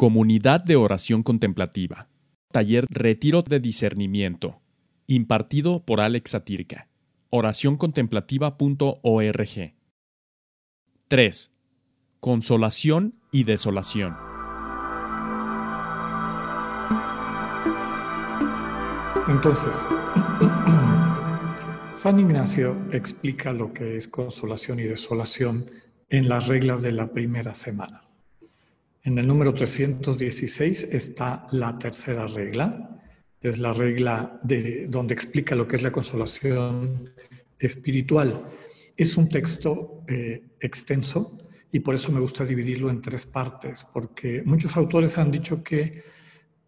Comunidad de Oración Contemplativa. Taller Retiro de Discernimiento. Impartido por Alex Satirka. Oracioncontemplativa.org. 3. Consolación y desolación. Entonces, San Ignacio explica lo que es consolación y desolación en las reglas de la primera semana. En el número 316 está la tercera regla, es la regla de, donde explica lo que es la consolación espiritual. Es un texto eh, extenso y por eso me gusta dividirlo en tres partes, porque muchos autores han dicho que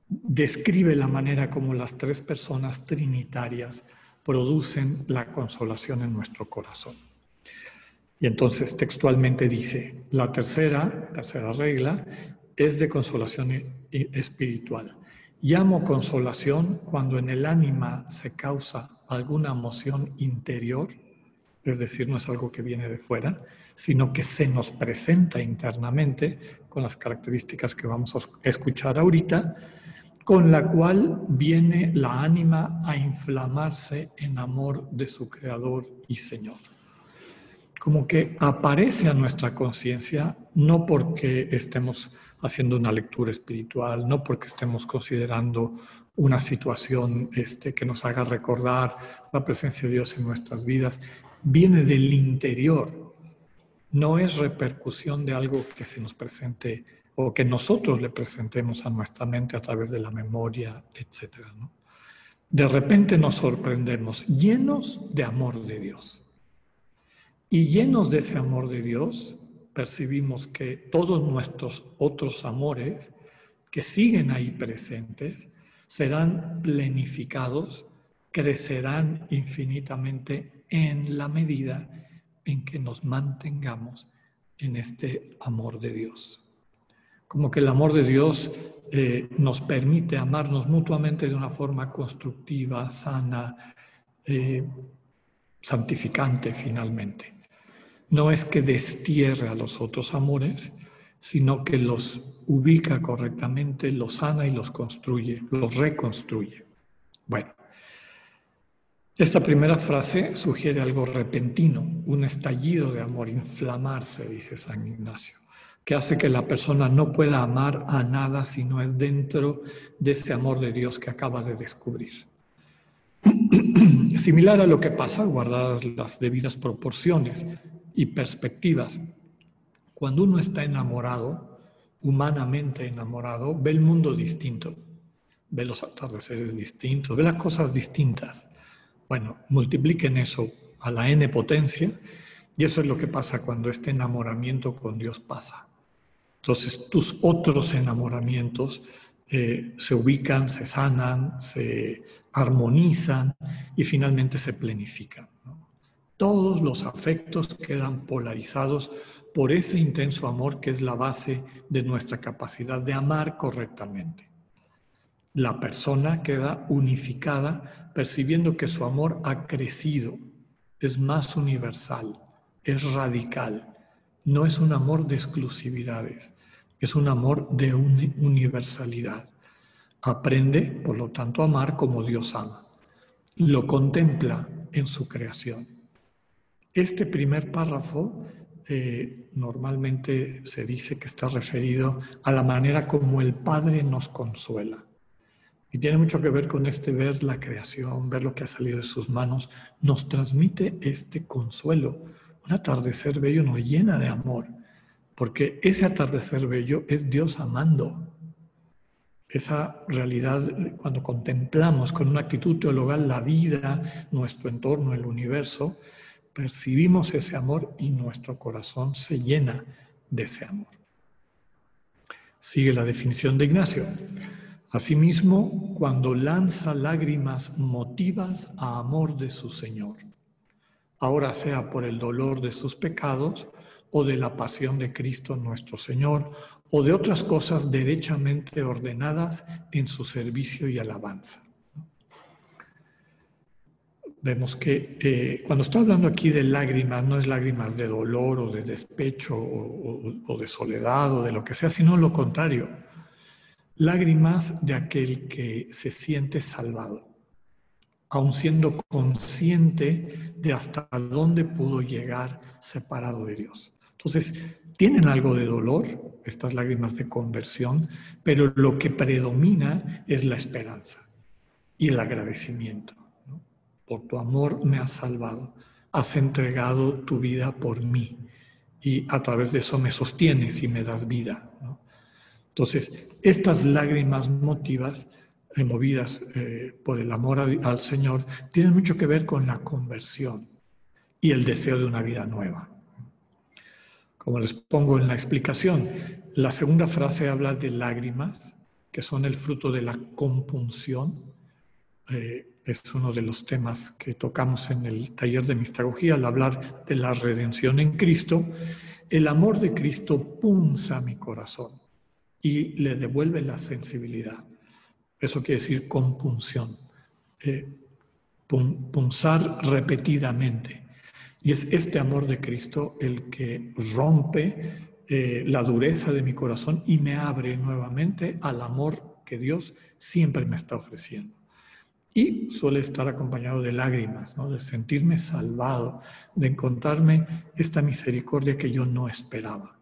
describe la manera como las tres personas trinitarias producen la consolación en nuestro corazón. Y entonces textualmente dice, la tercera, tercera regla, es de consolación espiritual. Llamo consolación cuando en el ánima se causa alguna emoción interior, es decir, no es algo que viene de fuera, sino que se nos presenta internamente con las características que vamos a escuchar ahorita, con la cual viene la ánima a inflamarse en amor de su Creador y Señor. Como que aparece a nuestra conciencia no porque estemos haciendo una lectura espiritual, no porque estemos considerando una situación este, que nos haga recordar la presencia de Dios en nuestras vidas, viene del interior, no es repercusión de algo que se nos presente o que nosotros le presentemos a nuestra mente a través de la memoria, etc. De repente nos sorprendemos llenos de amor de Dios. Y llenos de ese amor de Dios, percibimos que todos nuestros otros amores que siguen ahí presentes serán plenificados, crecerán infinitamente en la medida en que nos mantengamos en este amor de Dios como que el amor de Dios eh, nos permite amarnos mutuamente de una forma constructiva, sana, eh, santificante finalmente. No es que destierre a los otros amores, sino que los ubica correctamente, los sana y los construye, los reconstruye. Bueno, esta primera frase sugiere algo repentino, un estallido de amor, inflamarse, dice San Ignacio que hace que la persona no pueda amar a nada si no es dentro de ese amor de Dios que acaba de descubrir. Similar a lo que pasa, guardadas las debidas proporciones y perspectivas, cuando uno está enamorado, humanamente enamorado, ve el mundo distinto, ve los atardeceres distintos, ve las cosas distintas. Bueno, multipliquen eso a la n potencia y eso es lo que pasa cuando este enamoramiento con Dios pasa. Entonces tus otros enamoramientos eh, se ubican, se sanan, se armonizan y finalmente se planifican. Todos los afectos quedan polarizados por ese intenso amor que es la base de nuestra capacidad de amar correctamente. La persona queda unificada percibiendo que su amor ha crecido, es más universal, es radical, no es un amor de exclusividades, es un amor de universalidad. Aprende, por lo tanto, a amar como Dios ama. Lo contempla en su creación. Este primer párrafo eh, normalmente se dice que está referido a la manera como el Padre nos consuela. Y tiene mucho que ver con este ver la creación, ver lo que ha salido de sus manos, nos transmite este consuelo un atardecer bello nos llena de amor, porque ese atardecer bello es Dios amando. Esa realidad, cuando contemplamos con una actitud teologal la vida, nuestro entorno, el universo, percibimos ese amor y nuestro corazón se llena de ese amor. Sigue la definición de Ignacio. Asimismo, cuando lanza lágrimas motivas a amor de su Señor ahora sea por el dolor de sus pecados o de la pasión de Cristo nuestro Señor, o de otras cosas derechamente ordenadas en su servicio y alabanza. Vemos que eh, cuando está hablando aquí de lágrimas, no es lágrimas de dolor o de despecho o, o de soledad o de lo que sea, sino lo contrario. lágrimas de aquel que se siente salvado, aun siendo consciente de hasta dónde pudo llegar separado de Dios. Entonces, tienen algo de dolor, estas lágrimas de conversión, pero lo que predomina es la esperanza y el agradecimiento. Por tu amor me has salvado, has entregado tu vida por mí y a través de eso me sostienes y me das vida. Entonces, estas lágrimas motivas, movidas eh, por el amor al Señor, tienen mucho que ver con la conversión y el deseo de una vida nueva. Como les pongo en la explicación, la segunda frase habla de lágrimas, que son el fruto de la compunción. Eh, es uno de los temas que tocamos en el taller de mistagogía al hablar de la redención en Cristo. El amor de Cristo punza mi corazón y le devuelve la sensibilidad. Eso quiere decir compunción, eh, punzar repetidamente. Y es este amor de Cristo el que rompe eh, la dureza de mi corazón y me abre nuevamente al amor que Dios siempre me está ofreciendo. Y suele estar acompañado de lágrimas, ¿no? de sentirme salvado, de encontrarme esta misericordia que yo no esperaba.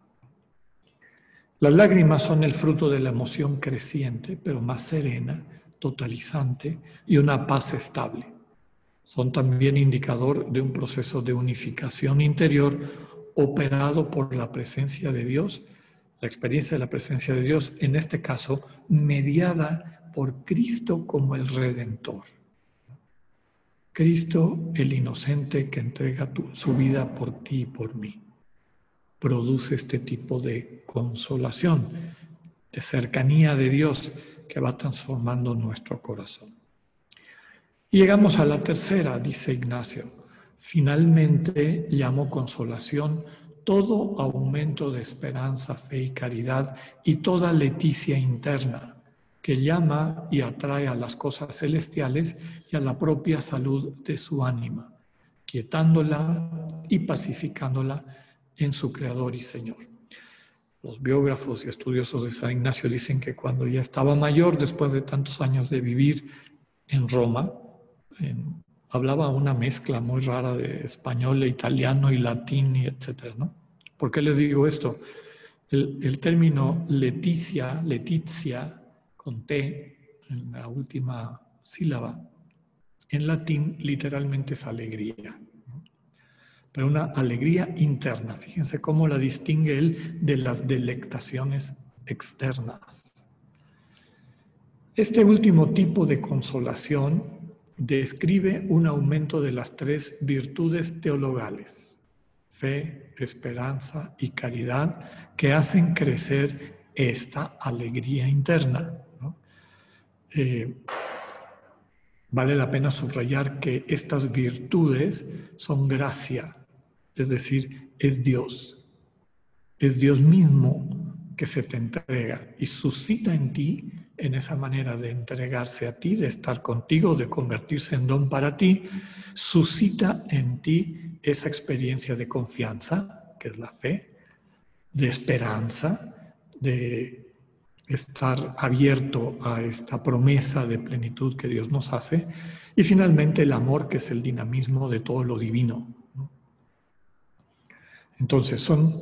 Las lágrimas son el fruto de la emoción creciente, pero más serena, totalizante y una paz estable son también indicador de un proceso de unificación interior operado por la presencia de Dios, la experiencia de la presencia de Dios, en este caso, mediada por Cristo como el Redentor. Cristo, el inocente que entrega su vida por ti y por mí, produce este tipo de consolación, de cercanía de Dios que va transformando nuestro corazón. Llegamos a la tercera, dice Ignacio. Finalmente llamo consolación todo aumento de esperanza, fe y caridad y toda leticia interna que llama y atrae a las cosas celestiales y a la propia salud de su ánima, quietándola y pacificándola en su Creador y Señor. Los biógrafos y estudiosos de San Ignacio dicen que cuando ya estaba mayor, después de tantos años de vivir en Roma, hablaba una mezcla muy rara de español, e italiano y latín, y etcétera. ¿Por qué les digo esto? El, término leticia, letizia, con T en la última sílaba, en latín literalmente es alegría. Pero una alegría interna. Fíjense cómo la distingue él de las delectaciones externas. Este último tipo de consolación describe un aumento de las tres virtudes teologales, fe, esperanza y caridad, que hacen crecer esta alegría interna. Eh, vale la pena subrayar que estas virtudes son gracia, es decir, es Dios. Es Dios mismo que se te entrega y suscita en ti en esa manera de entregarse a ti, de estar contigo, de convertirse en don para ti, suscita en ti esa experiencia de confianza, que es la fe, de esperanza, de estar abierto a esta promesa de plenitud que Dios nos hace, y finalmente el amor, que es el dinamismo de todo lo divino. Entonces son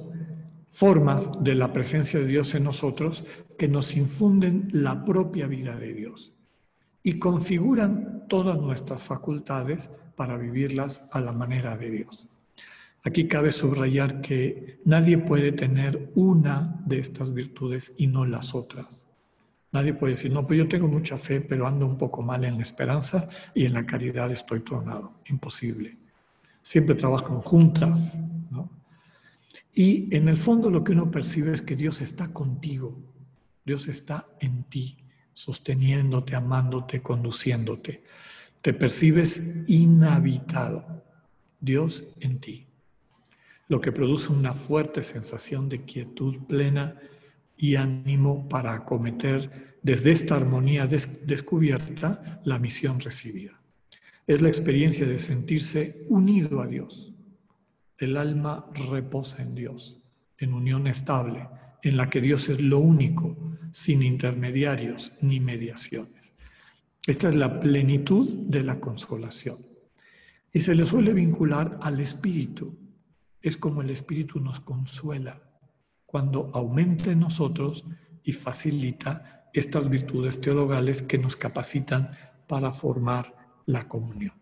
formas de la presencia de Dios en nosotros que nos infunden la propia vida de Dios y configuran todas nuestras facultades para vivirlas a la manera de Dios. Aquí cabe subrayar que nadie puede tener una de estas virtudes y no las otras. Nadie puede decir, no, pues yo tengo mucha fe, pero ando un poco mal en la esperanza y en la caridad estoy tronado. Imposible. Siempre trabajan juntas, ¿no? Y en el fondo lo que uno percibe es que Dios está contigo, Dios está en ti, sosteniéndote, amándote, conduciéndote. Te percibes inhabitado, Dios en ti, lo que produce una fuerte sensación de quietud plena y ánimo para acometer desde esta armonía descubierta la misión recibida. Es la experiencia de sentirse unido a Dios el alma reposa en Dios, en unión estable, en la que Dios es lo único sin intermediarios ni mediaciones. Esta es la plenitud de la consolación. Y se le suele vincular al Espíritu. Es como el Espíritu nos consuela cuando aumenta en nosotros y facilita estas virtudes teologales que nos capacitan para formar la comunión.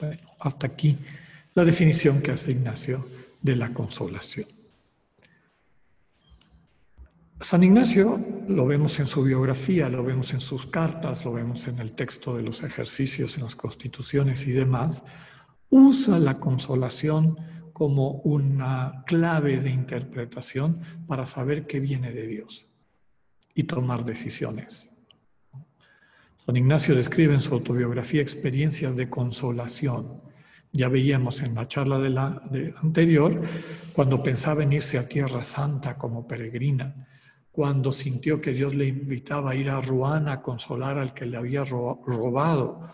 Bueno, hasta aquí la definición que hace Ignacio de la consolación. San Ignacio lo vemos en su biografía, lo vemos en sus cartas, lo vemos en el texto de los ejercicios, en las constituciones y demás, usa la consolación como una clave de interpretación para saber qué viene de Dios y tomar decisiones. San Ignacio describe en su autobiografía experiencias de consolación. Ya veíamos en la charla de la anterior, cuando pensaba en irse a Tierra Santa como peregrina, cuando sintió que Dios le invitaba a ir a Ruana a consolar al que le había robado,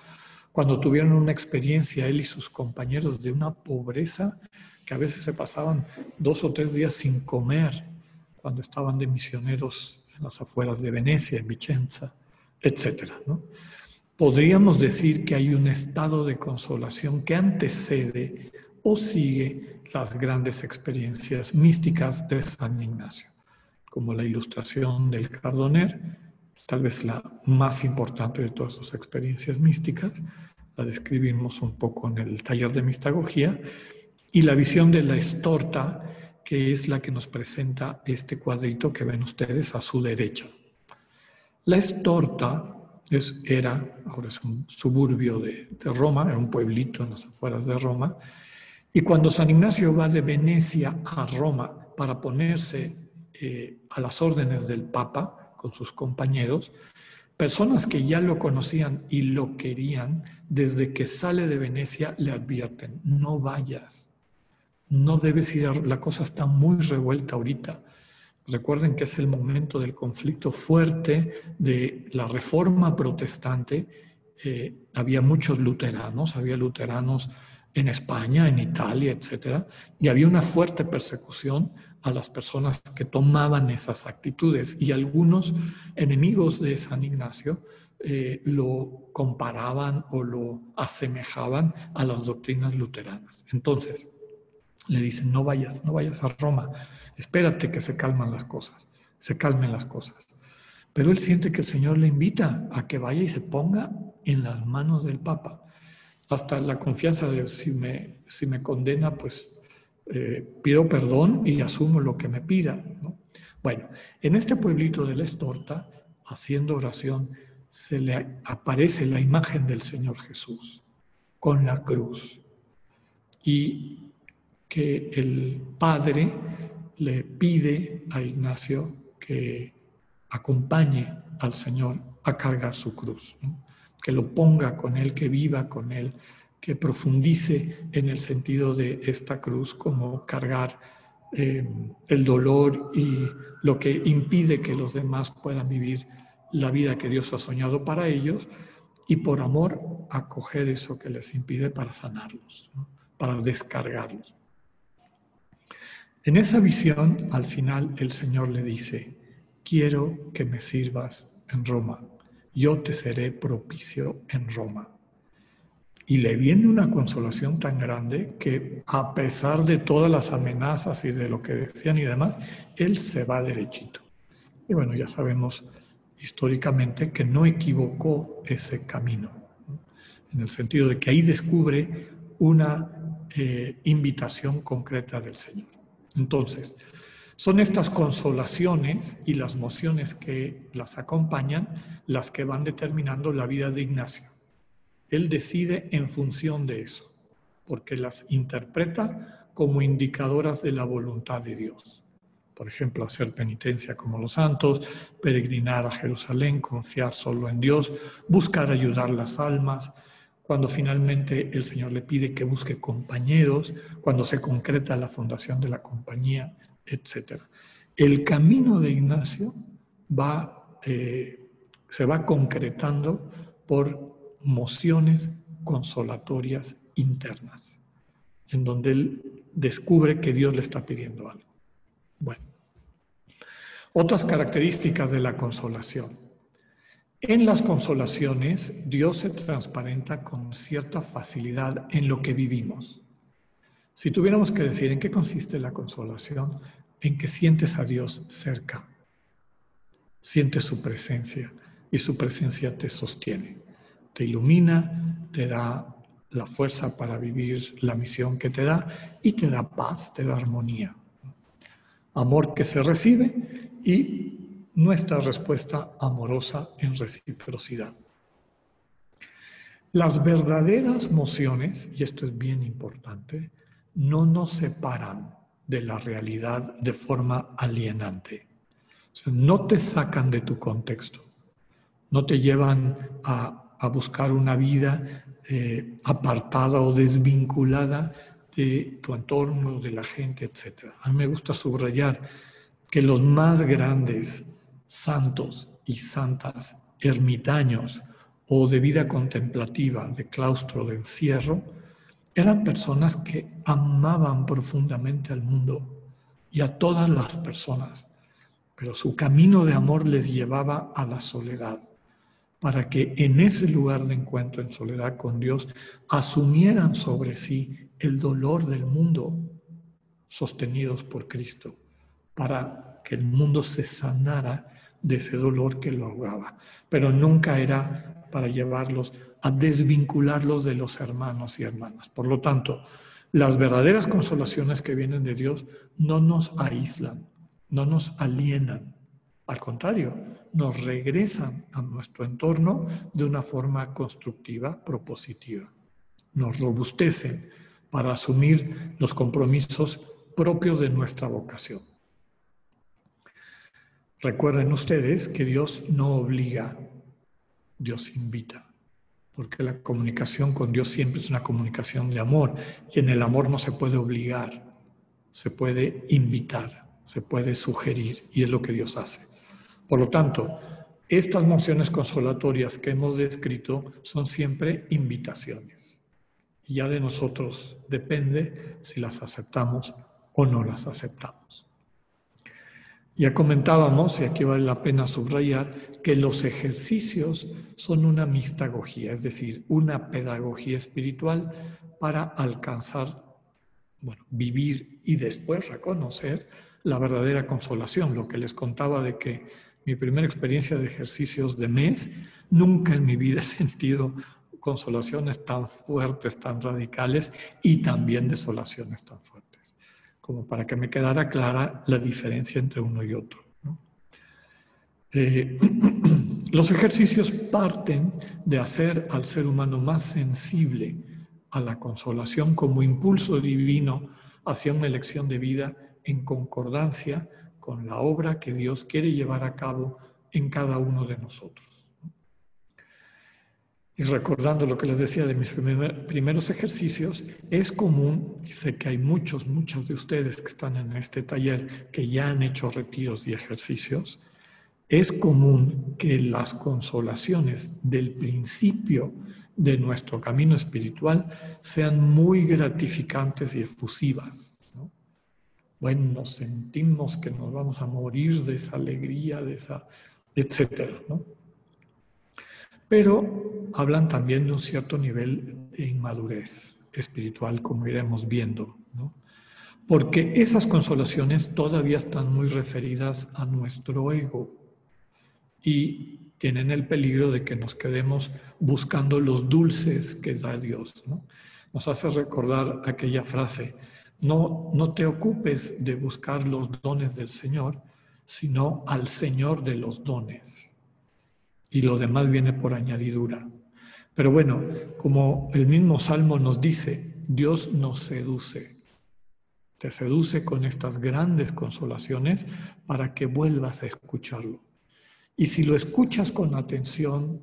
cuando tuvieron una experiencia él y sus compañeros de una pobreza que a veces se pasaban dos o tres días sin comer cuando estaban de misioneros en las afueras de Venecia, en Vicenza, etc. Podríamos decir que hay un estado de consolación que antecede o sigue las grandes experiencias místicas de San Ignacio, como la ilustración del Cardoner, tal vez la más importante de todas sus experiencias místicas, la describimos un poco en el taller de mistagogía, y la visión de la estorta, que es la que nos presenta este cuadrito que ven ustedes a su derecha. La estorta es, era, ahora es un suburbio de, Roma, era un pueblito en las afueras de Roma, y cuando San Ignacio va de Venecia a Roma para ponerse eh, a las órdenes del Papa sus compañeros, personas que ya lo conocían y lo querían, desde que sale de Venecia le advierten, no vayas, no debes ir, la cosa está muy revuelta ahorita. Recuerden que es el momento del conflicto fuerte de la reforma protestante. Eh, había muchos luteranos, había luteranos en España, en Italia, etc. Y había una fuerte persecución a las personas que tomaban esas actitudes. Y algunos enemigos de San Ignacio eh, lo comparaban o lo asemejaban a las doctrinas luteranas. Entonces, le dicen, no vayas, no vayas a Roma, espérate que se calman las cosas, se calmen las cosas. Pero él siente que el Señor le invita a que vaya y se ponga en las manos del Papa. Hasta la confianza de si me, si me condena, pues eh, pido perdón y asumo lo que me pida. Bueno, en este pueblito de la Estorta, haciendo oración, se le aparece la imagen del Señor Jesús con la cruz. Y que el padre le pide a Ignacio que acompañe al Señor a cargar su cruz, que lo ponga con él, que viva con él, que profundice en el sentido de esta cruz como cargar eh, el dolor y lo que impide que los demás puedan vivir la vida que Dios ha soñado para ellos y por amor acoger eso que les impide para sanarlos, para descargarlos. En esa visión, al final, el Señor le dice, quiero que me sirvas en Roma, yo te seré propicio en Roma. Y le viene una consolación tan grande que a pesar de todas las amenazas y de lo que decían y demás, él se va derechito. Y bueno, ya sabemos históricamente que no equivocó ese camino, en el sentido de que ahí descubre una eh, invitación concreta del Señor. Entonces, son estas consolaciones y las mociones que las acompañan las que van determinando la vida de Ignacio. Él decide en función de eso, porque las interpreta como indicadoras de la voluntad de Dios. Por ejemplo, hacer penitencia como los santos, peregrinar a Jerusalén, confiar solo en Dios, buscar ayudar las almas, cuando finalmente el Señor le pide que busque compañeros, cuando se concreta la fundación de la compañía, etc. El camino de Ignacio va, eh, se va concretando por mociones consolatorias internas, en donde él descubre que Dios le está pidiendo algo. Bueno, Otras características de la consolación. En las consolaciones, Dios se transparenta con cierta facilidad en lo que vivimos. Si tuviéramos que decir en qué consiste la consolación, en que sientes a Dios cerca, sientes su presencia y su presencia te sostiene, te ilumina, te da la fuerza para vivir la misión que te da y te da paz, te da armonía. Amor que se recibe y nuestra respuesta amorosa en reciprocidad. Las verdaderas mociones, y esto es bien importante, no nos separan de la realidad de forma alienante. no te sacan de tu contexto, no te llevan a, a buscar una vida eh, apartada o desvinculada de tu entorno, de la gente, etc. A mí me gusta subrayar que los más grandes santos y santas ermitaños o de vida contemplativa, de claustro, de encierro, eran personas que amaban profundamente al mundo y a todas las personas, pero su camino de amor les llevaba a la soledad para que en ese lugar de encuentro en soledad con Dios asumieran sobre sí el dolor del mundo sostenidos por Cristo, para que el mundo se sanara de ese dolor que lo ahogaba. Pero nunca era para llevarlos a desvincularlos de los hermanos y hermanas. Por lo tanto, las verdaderas consolaciones que vienen de Dios no nos aíslan, no nos alienan, al contrario, nos regresan a nuestro entorno de una forma constructiva, propositiva. Nos robustecen para asumir los compromisos propios de nuestra vocación. Recuerden ustedes que Dios no obliga, Dios invita, porque la comunicación con Dios siempre es una comunicación de amor y en el amor no se puede obligar, se puede invitar, se puede sugerir y es lo que Dios hace. Por lo tanto, estas mociones consolatorias que hemos descrito son siempre invitaciones. Y ya de nosotros depende si las aceptamos o no las aceptamos. Ya comentábamos, y aquí vale la pena subrayar, que los ejercicios son una mistagogía, es decir, una pedagogía espiritual para alcanzar, bueno, vivir y después reconocer la verdadera consolación, lo que les contaba de que mi primera experiencia de ejercicios de mes, nunca en mi vida he sentido consolaciones tan fuertes, tan radicales y también desolaciones tan fuertes, como para que me quedara clara la diferencia entre uno y otro. Eh, los ejercicios parten de hacer al ser humano más sensible a la consolación como impulso divino hacia una elección de vida en concordancia con la obra que Dios quiere llevar a cabo en cada uno de nosotros. Y recordando lo que les decía de mis primeros ejercicios, es común, y sé que hay muchos, muchos de ustedes que están en este taller que ya han hecho retiros y ejercicios, es común que las consolaciones del principio de nuestro camino espiritual sean muy gratificantes y efusivas bueno, sentimos que nos vamos a morir de esa alegría, de esa, etcétera, ¿no? Pero hablan también de un cierto nivel de inmadurez espiritual, como iremos viendo, ¿no? Porque esas consolaciones todavía están muy referidas a nuestro ego y tienen el peligro de que nos quedemos buscando los dulces que da Dios, ¿no? Nos hace recordar aquella frase, no, no te ocupes de buscar los dones del Señor, sino al Señor de los dones. Y lo demás viene por añadidura. Pero bueno, como el mismo Salmo nos dice, Dios nos seduce. Te seduce con estas grandes consolaciones para que vuelvas a escucharlo. Y si lo escuchas con atención,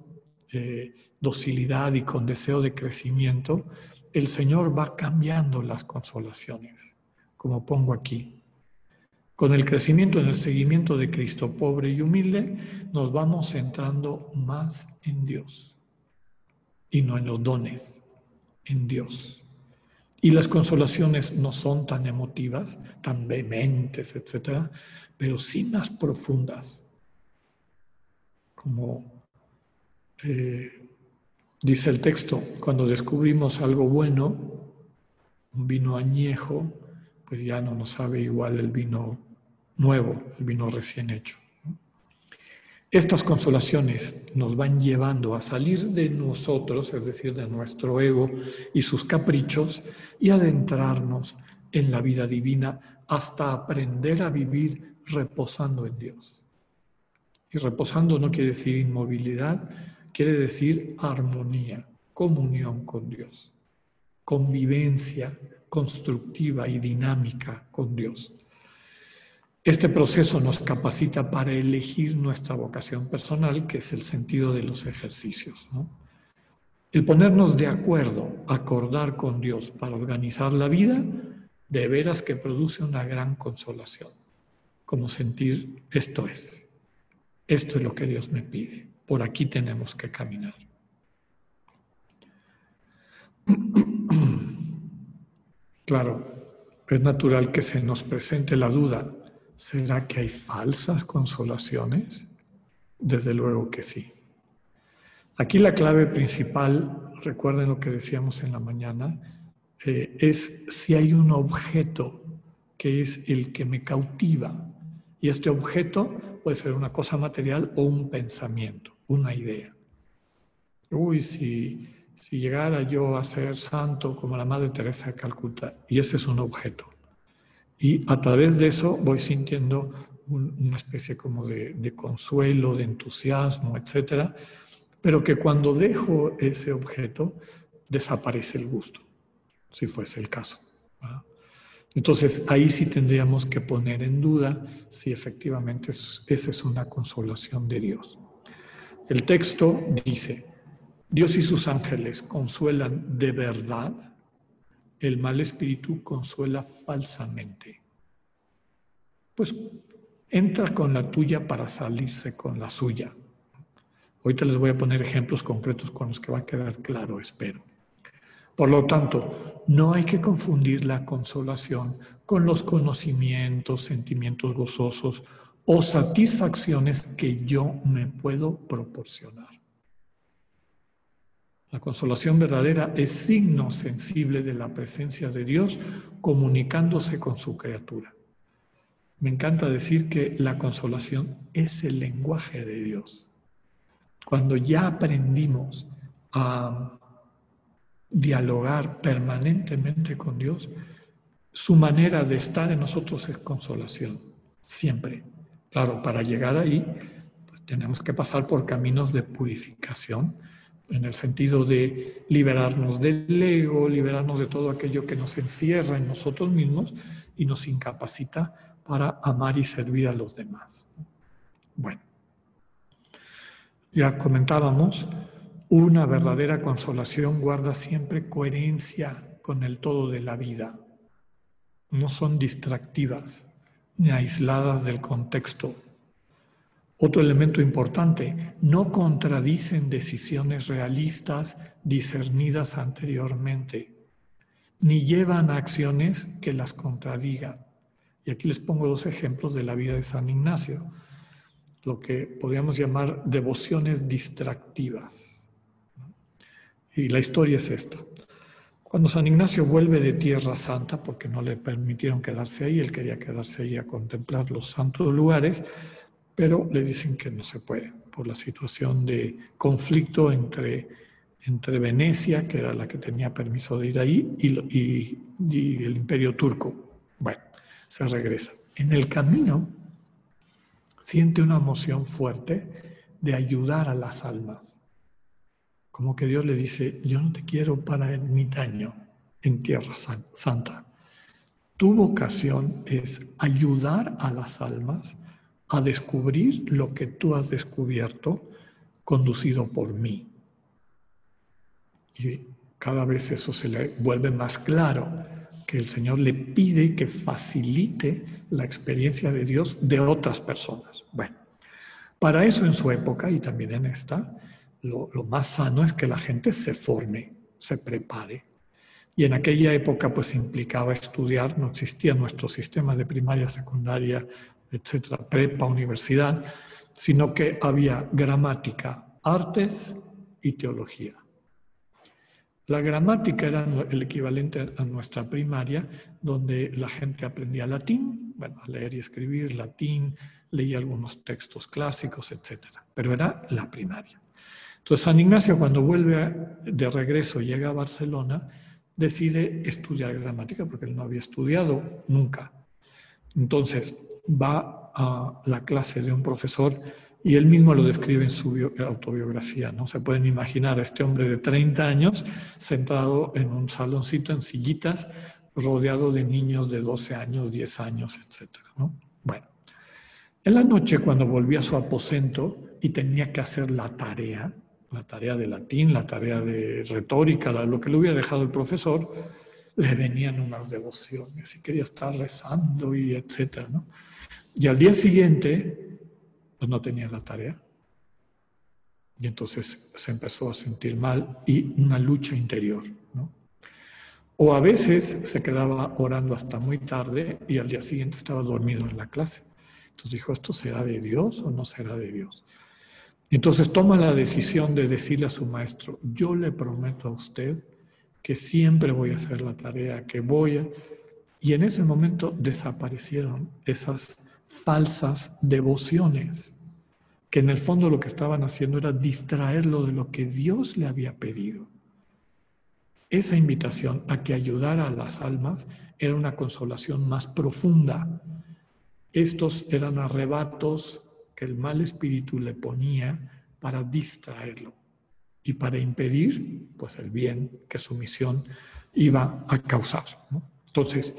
eh, docilidad y con deseo de crecimiento, el Señor va cambiando las consolaciones, como pongo aquí. Con el crecimiento en el seguimiento de Cristo pobre y humilde, nos vamos centrando más en Dios y no en los dones, en Dios. Y las consolaciones no son tan emotivas, tan vehementes, etc. pero sí más profundas. Como eh, dice el texto, cuando descubrimos algo bueno, un vino añejo, pues ya no nos sabe igual el vino nuevo, el vino recién hecho. Estas consolaciones nos van llevando a salir de nosotros, es decir, de nuestro ego y sus caprichos, y adentrarnos en la vida divina hasta aprender a vivir reposando en Dios. Y reposando no quiere decir inmovilidad, quiere decir armonía, comunión con Dios, convivencia constructiva y dinámica con Dios. Este proceso nos capacita para elegir nuestra vocación personal, que es el sentido de los ejercicios. El ponernos de acuerdo, acordar con Dios para organizar la vida, de veras que produce una gran consolación, como sentir esto es, esto es lo que Dios me pide, por aquí tenemos que caminar. Claro, es natural que se nos presente la duda ¿Será que hay falsas consolaciones? Desde luego que sí. Aquí la clave principal, recuerden lo que decíamos en la mañana, eh, es si hay un objeto que es el que me cautiva. Y este objeto puede ser una cosa material o un pensamiento, una idea. Uy, si, si llegara yo a ser santo como la Madre Teresa de Calcuta, y ese es un objeto. Y a través de eso voy sintiendo una especie como de, consuelo, de entusiasmo, etcétera, pero que cuando dejo ese objeto desaparece el gusto, si fuese el caso. Entonces ahí sí tendríamos que poner en duda si efectivamente esa es una consolación de Dios. El texto dice, Dios y sus ángeles consuelan de verdad el mal espíritu consuela falsamente. Pues entra con la tuya para salirse con la suya. Ahorita les voy a poner ejemplos concretos con los que va a quedar claro, espero. Por lo tanto, no hay que confundir la consolación con los conocimientos, sentimientos gozosos o satisfacciones que yo me puedo proporcionar. La consolación verdadera es signo sensible de la presencia de Dios comunicándose con su criatura. Me encanta decir que la consolación es el lenguaje de Dios. Cuando ya aprendimos a dialogar permanentemente con Dios, su manera de estar en nosotros es consolación, siempre. Claro, para llegar ahí, pues tenemos que pasar por caminos de purificación, en el sentido de liberarnos del ego, liberarnos de todo aquello que nos encierra en nosotros mismos y nos incapacita para amar y servir a los demás. Bueno, ya comentábamos, una verdadera consolación guarda siempre coherencia con el todo de la vida. No son distractivas ni aisladas del contexto otro elemento importante, no contradicen decisiones realistas discernidas anteriormente, ni llevan acciones que las contradigan. Y aquí les pongo dos ejemplos de la vida de San Ignacio, lo que podríamos llamar devociones distractivas. Y la historia es esta. Cuando San Ignacio vuelve de Tierra Santa, porque no le permitieron quedarse ahí, él quería quedarse ahí a contemplar los santos lugares, pero le dicen que no se puede por la situación de conflicto entre, entre Venecia, que era la que tenía permiso de ir ahí, y, y el imperio turco. Bueno, se regresa. En el camino siente una emoción fuerte de ayudar a las almas. Como que Dios le dice, yo no te quiero para ermitaño en Tierra Santa. Tu vocación es ayudar a las almas a descubrir lo que tú has descubierto conducido por mí. Y cada vez eso se le vuelve más claro, que el Señor le pide que facilite la experiencia de Dios de otras personas. Bueno, para eso en su época y también en esta, lo, más sano es que la gente se forme, se prepare. Y en aquella época pues implicaba estudiar, no existía nuestro sistema de primaria, secundaria, etcétera, prepa, universidad, sino que había gramática, artes y teología. La gramática era el equivalente a nuestra primaria, donde la gente aprendía latín, bueno, a leer y escribir latín, leía algunos textos clásicos, etc. Pero era la primaria. Entonces San Ignacio cuando vuelve de regreso, llega a Barcelona, decide estudiar gramática porque él no había estudiado nunca. Entonces va a la clase de un profesor y él mismo lo describe en su autobiografía. ¿no? Se pueden imaginar a este hombre de 30 años sentado en un saloncito en sillitas, rodeado de niños de 12 años, 10 años, etc. ¿no? Bueno, en la noche cuando volví a su aposento y tenía que hacer la tarea, la tarea de latín, la tarea de retórica, lo que le hubiera dejado el profesor, le venían unas devociones y quería estar rezando y etcétera. Y al día siguiente, pues no tenía la tarea. Y entonces se empezó a sentir mal y una lucha interior. O a veces se quedaba orando hasta muy tarde y al día siguiente estaba dormido en la clase. Entonces dijo, ¿esto será de Dios o no será de Dios? Entonces toma la decisión de decirle a su maestro, yo le prometo a usted que siempre voy a hacer la tarea, que voy. Y en ese momento desaparecieron esas falsas devociones, que en el fondo lo que estaban haciendo era distraerlo de lo que Dios le había pedido. Esa invitación a que ayudara a las almas era una consolación más profunda. Estos eran arrebatos el mal espíritu le ponía para distraerlo y para impedir pues el bien que su misión iba a causar. Entonces,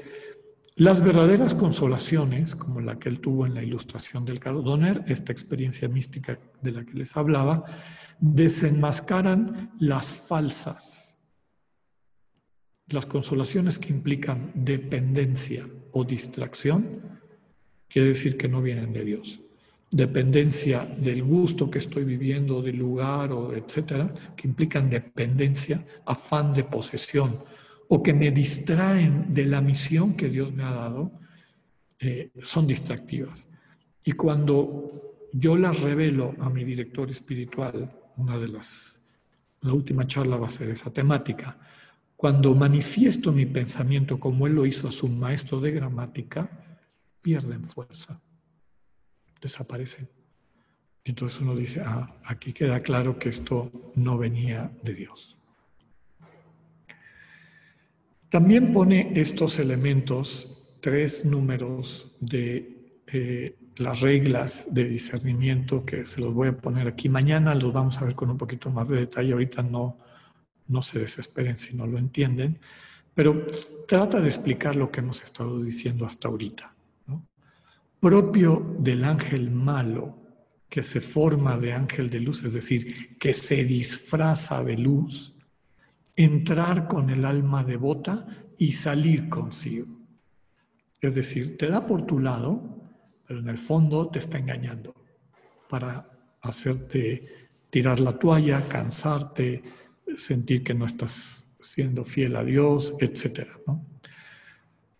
las verdaderas consolaciones, como la que él tuvo en la ilustración del Cardoner, esta experiencia mística de la que les hablaba, desenmascaran las falsas. Las consolaciones que implican dependencia o distracción, quiere decir que no vienen de Dios dependencia del gusto que estoy viviendo, del lugar, o etcétera, que implican dependencia, afán de posesión, o que me distraen de la misión que Dios me ha dado, eh, son distractivas. Y cuando yo las revelo a mi director espiritual, una de las, la última charla va a ser esa temática, cuando manifiesto mi pensamiento como él lo hizo a su maestro de gramática, pierden fuerza desaparecen. Entonces uno dice, ah, aquí queda claro que esto no venía de Dios. También pone estos elementos, tres números de eh, las reglas de discernimiento que se los voy a poner aquí. Mañana los vamos a ver con un poquito más de detalle. Ahorita no, no se desesperen si no lo entienden, pero trata de explicar lo que hemos estado diciendo hasta ahorita propio del ángel malo que se forma de ángel de luz, es decir, que se disfraza de luz, entrar con el alma devota y salir consigo. Es decir, te da por tu lado, pero en el fondo te está engañando para hacerte tirar la toalla, cansarte, sentir que no estás siendo fiel a Dios, etc. ¿no?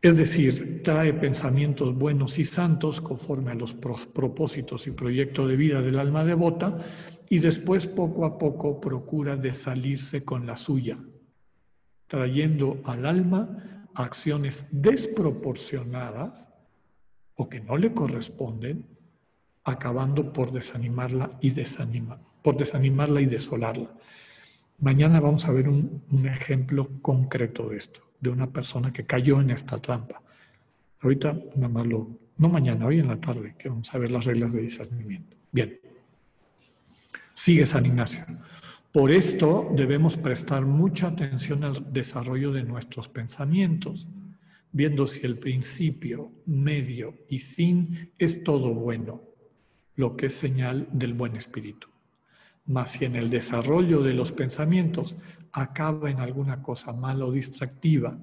Es decir, trae pensamientos buenos y santos conforme a los propósitos y proyectos de vida del alma devota y después poco a poco procura de salirse con la suya, trayendo al alma acciones desproporcionadas o que no le corresponden, acabando por desanimarla y por desanimarla y desolarla. Mañana vamos a ver un ejemplo concreto de esto de una persona que cayó en esta trampa. Ahorita nada más lo, no mañana, hoy en la tarde, que vamos a ver las reglas de discernimiento. Bien, sigue San Ignacio. Por esto debemos prestar mucha atención al desarrollo de nuestros pensamientos, viendo si el principio, medio y fin es todo bueno, lo que es señal del buen espíritu. Mas si en el desarrollo de los pensamientos acaba en alguna cosa mala o distractiva,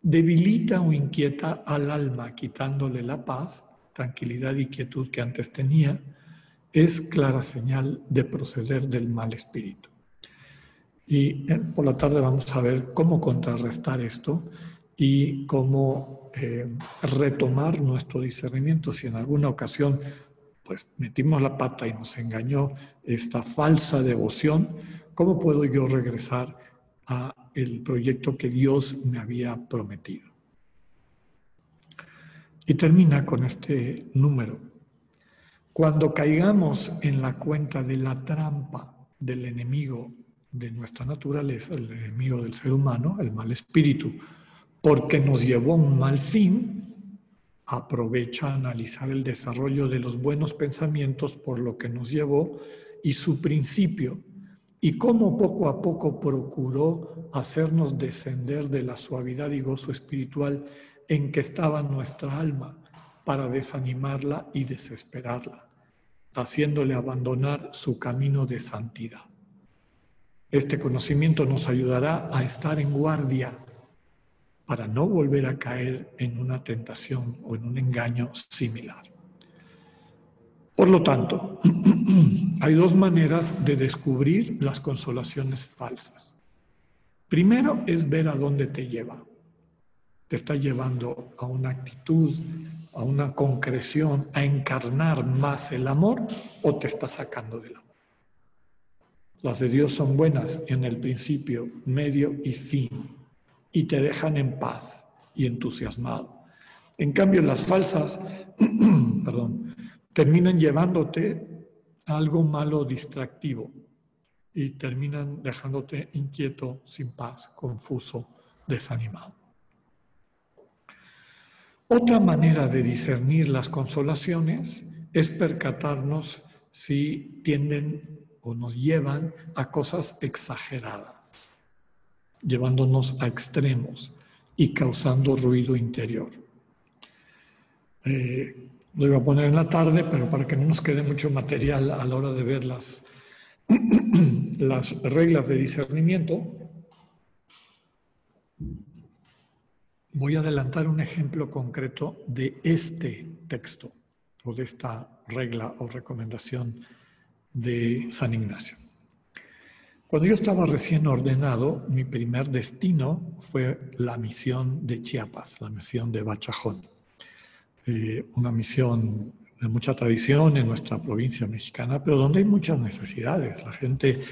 debilita o inquieta al alma, quitándole la paz, tranquilidad y quietud que antes tenía, es clara señal de proceder del mal espíritu. Y eh, por la tarde vamos a ver cómo contrarrestar esto y cómo eh, retomar nuestro discernimiento. Si en alguna ocasión pues metimos la pata y nos engañó esta falsa devoción, ¿cómo puedo yo regresar a el proyecto que Dios me había prometido? Y termina con este número. Cuando caigamos en la cuenta de la trampa del enemigo de nuestra naturaleza, el enemigo del ser humano, el mal espíritu, porque nos llevó a un mal fin, aprovecha a analizar el desarrollo de los buenos pensamientos por lo que nos llevó y su principio, y cómo poco a poco procuró hacernos descender de la suavidad y gozo espiritual en que estaba nuestra alma para desanimarla y desesperarla, haciéndole abandonar su camino de santidad. Este conocimiento nos ayudará a estar en guardia para no volver a caer en una tentación o en un engaño similar. Por lo tanto, hay dos maneras de descubrir las consolaciones falsas. Primero es ver a dónde te lleva. Te está llevando a una actitud, a una concreción, a encarnar más el amor o te está sacando del amor. Las de Dios son buenas en el principio, medio y fin y te dejan en paz y entusiasmado. En cambio, las falsas, perdón, terminan llevándote a algo malo distractivo y terminan dejándote inquieto, sin paz, confuso, desanimado. Otra manera de discernir las consolaciones es percatarnos si tienden o nos llevan a cosas exageradas llevándonos a extremos y causando ruido interior. Eh, lo iba a poner en la tarde, pero para que no nos quede mucho material a la hora de ver las, las reglas de discernimiento, voy a adelantar un ejemplo concreto de este texto o de esta regla o recomendación de San Ignacio. Cuando yo estaba recién ordenado, mi primer destino fue la misión de Chiapas, la misión de Bachajón. Eh, una misión de mucha tradición en nuestra provincia mexicana, pero donde hay muchas necesidades. La gente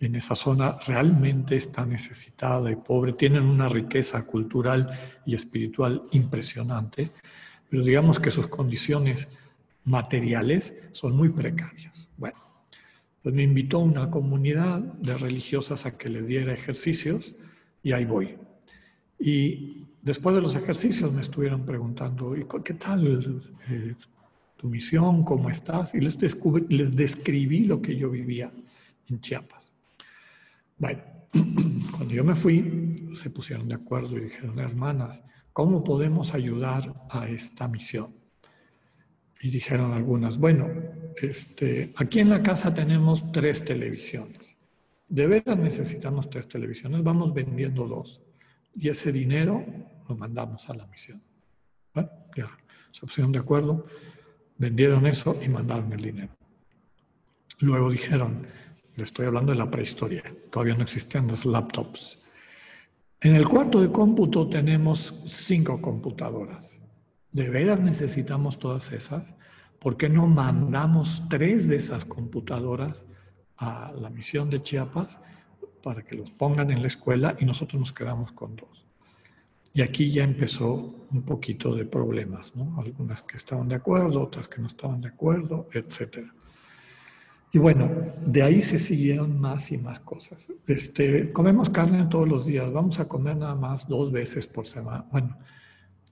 en esa zona realmente está necesitada y pobre, tienen una riqueza cultural y espiritual impresionante, pero digamos que sus condiciones materiales son muy precarias. Bueno, pues me invitó una comunidad de religiosas a que les diera ejercicios y ahí voy. Y después de los ejercicios me estuvieron preguntando, ¿y qué tal eh, tu misión? ¿Cómo estás? Y les, les describí lo que yo vivía en Chiapas. Bueno, cuando yo me fui, se pusieron de acuerdo y dijeron, hermanas, ¿cómo podemos ayudar a esta misión? Y dijeron algunas, bueno, este, aquí en la casa tenemos tres televisiones. De veras necesitamos tres televisiones, vamos vendiendo dos. Y ese dinero lo mandamos a la misión. Bueno, ya se pusieron de acuerdo, vendieron eso y mandaron el dinero. Luego dijeron, le estoy hablando de la prehistoria, todavía no existían los laptops. En el cuarto de cómputo tenemos cinco computadoras. ¿De veras necesitamos todas esas? ¿Por qué no mandamos tres de esas computadoras a la misión de Chiapas para que los pongan en la escuela y nosotros nos quedamos con dos? Y aquí ya empezó un poquito de problemas, ¿no? Algunas que estaban de acuerdo, otras que no estaban de acuerdo, etc. Y bueno, de ahí se siguieron más y más cosas. Este, comemos carne todos los días, vamos a comer nada más dos veces por semana. Bueno,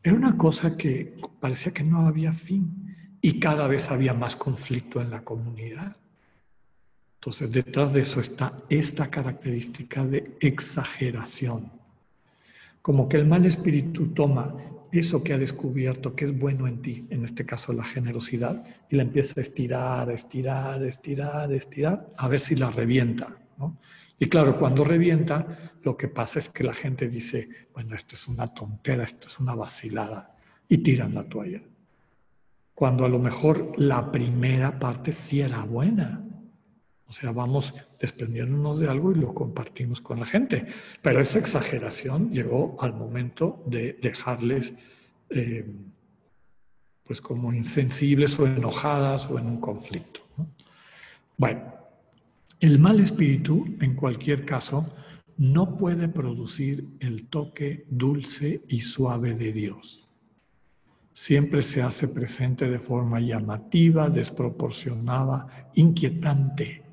era una cosa que parecía que no había fin y cada vez había más conflicto en la comunidad. Entonces, detrás de eso está esta característica de exageración. Como que el mal espíritu toma eso que ha descubierto que es bueno en ti, en este caso la generosidad, y la empieza a estirar, estirar, estirar, estirar, a ver si la revienta. Y claro, cuando revienta, lo que pasa es que la gente dice, bueno, esto es una tontera, esto es una vacilada, y tiran la toalla. Cuando a lo mejor la primera parte sí era buena. O sea, vamos desprendiéndonos de algo y lo compartimos con la gente. Pero esa exageración llegó al momento de dejarles eh, pues como insensibles o enojadas o en un conflicto. Bueno, el mal espíritu, en cualquier caso, no puede producir el toque dulce y suave de Dios. Siempre se hace presente de forma llamativa, desproporcionada, inquietante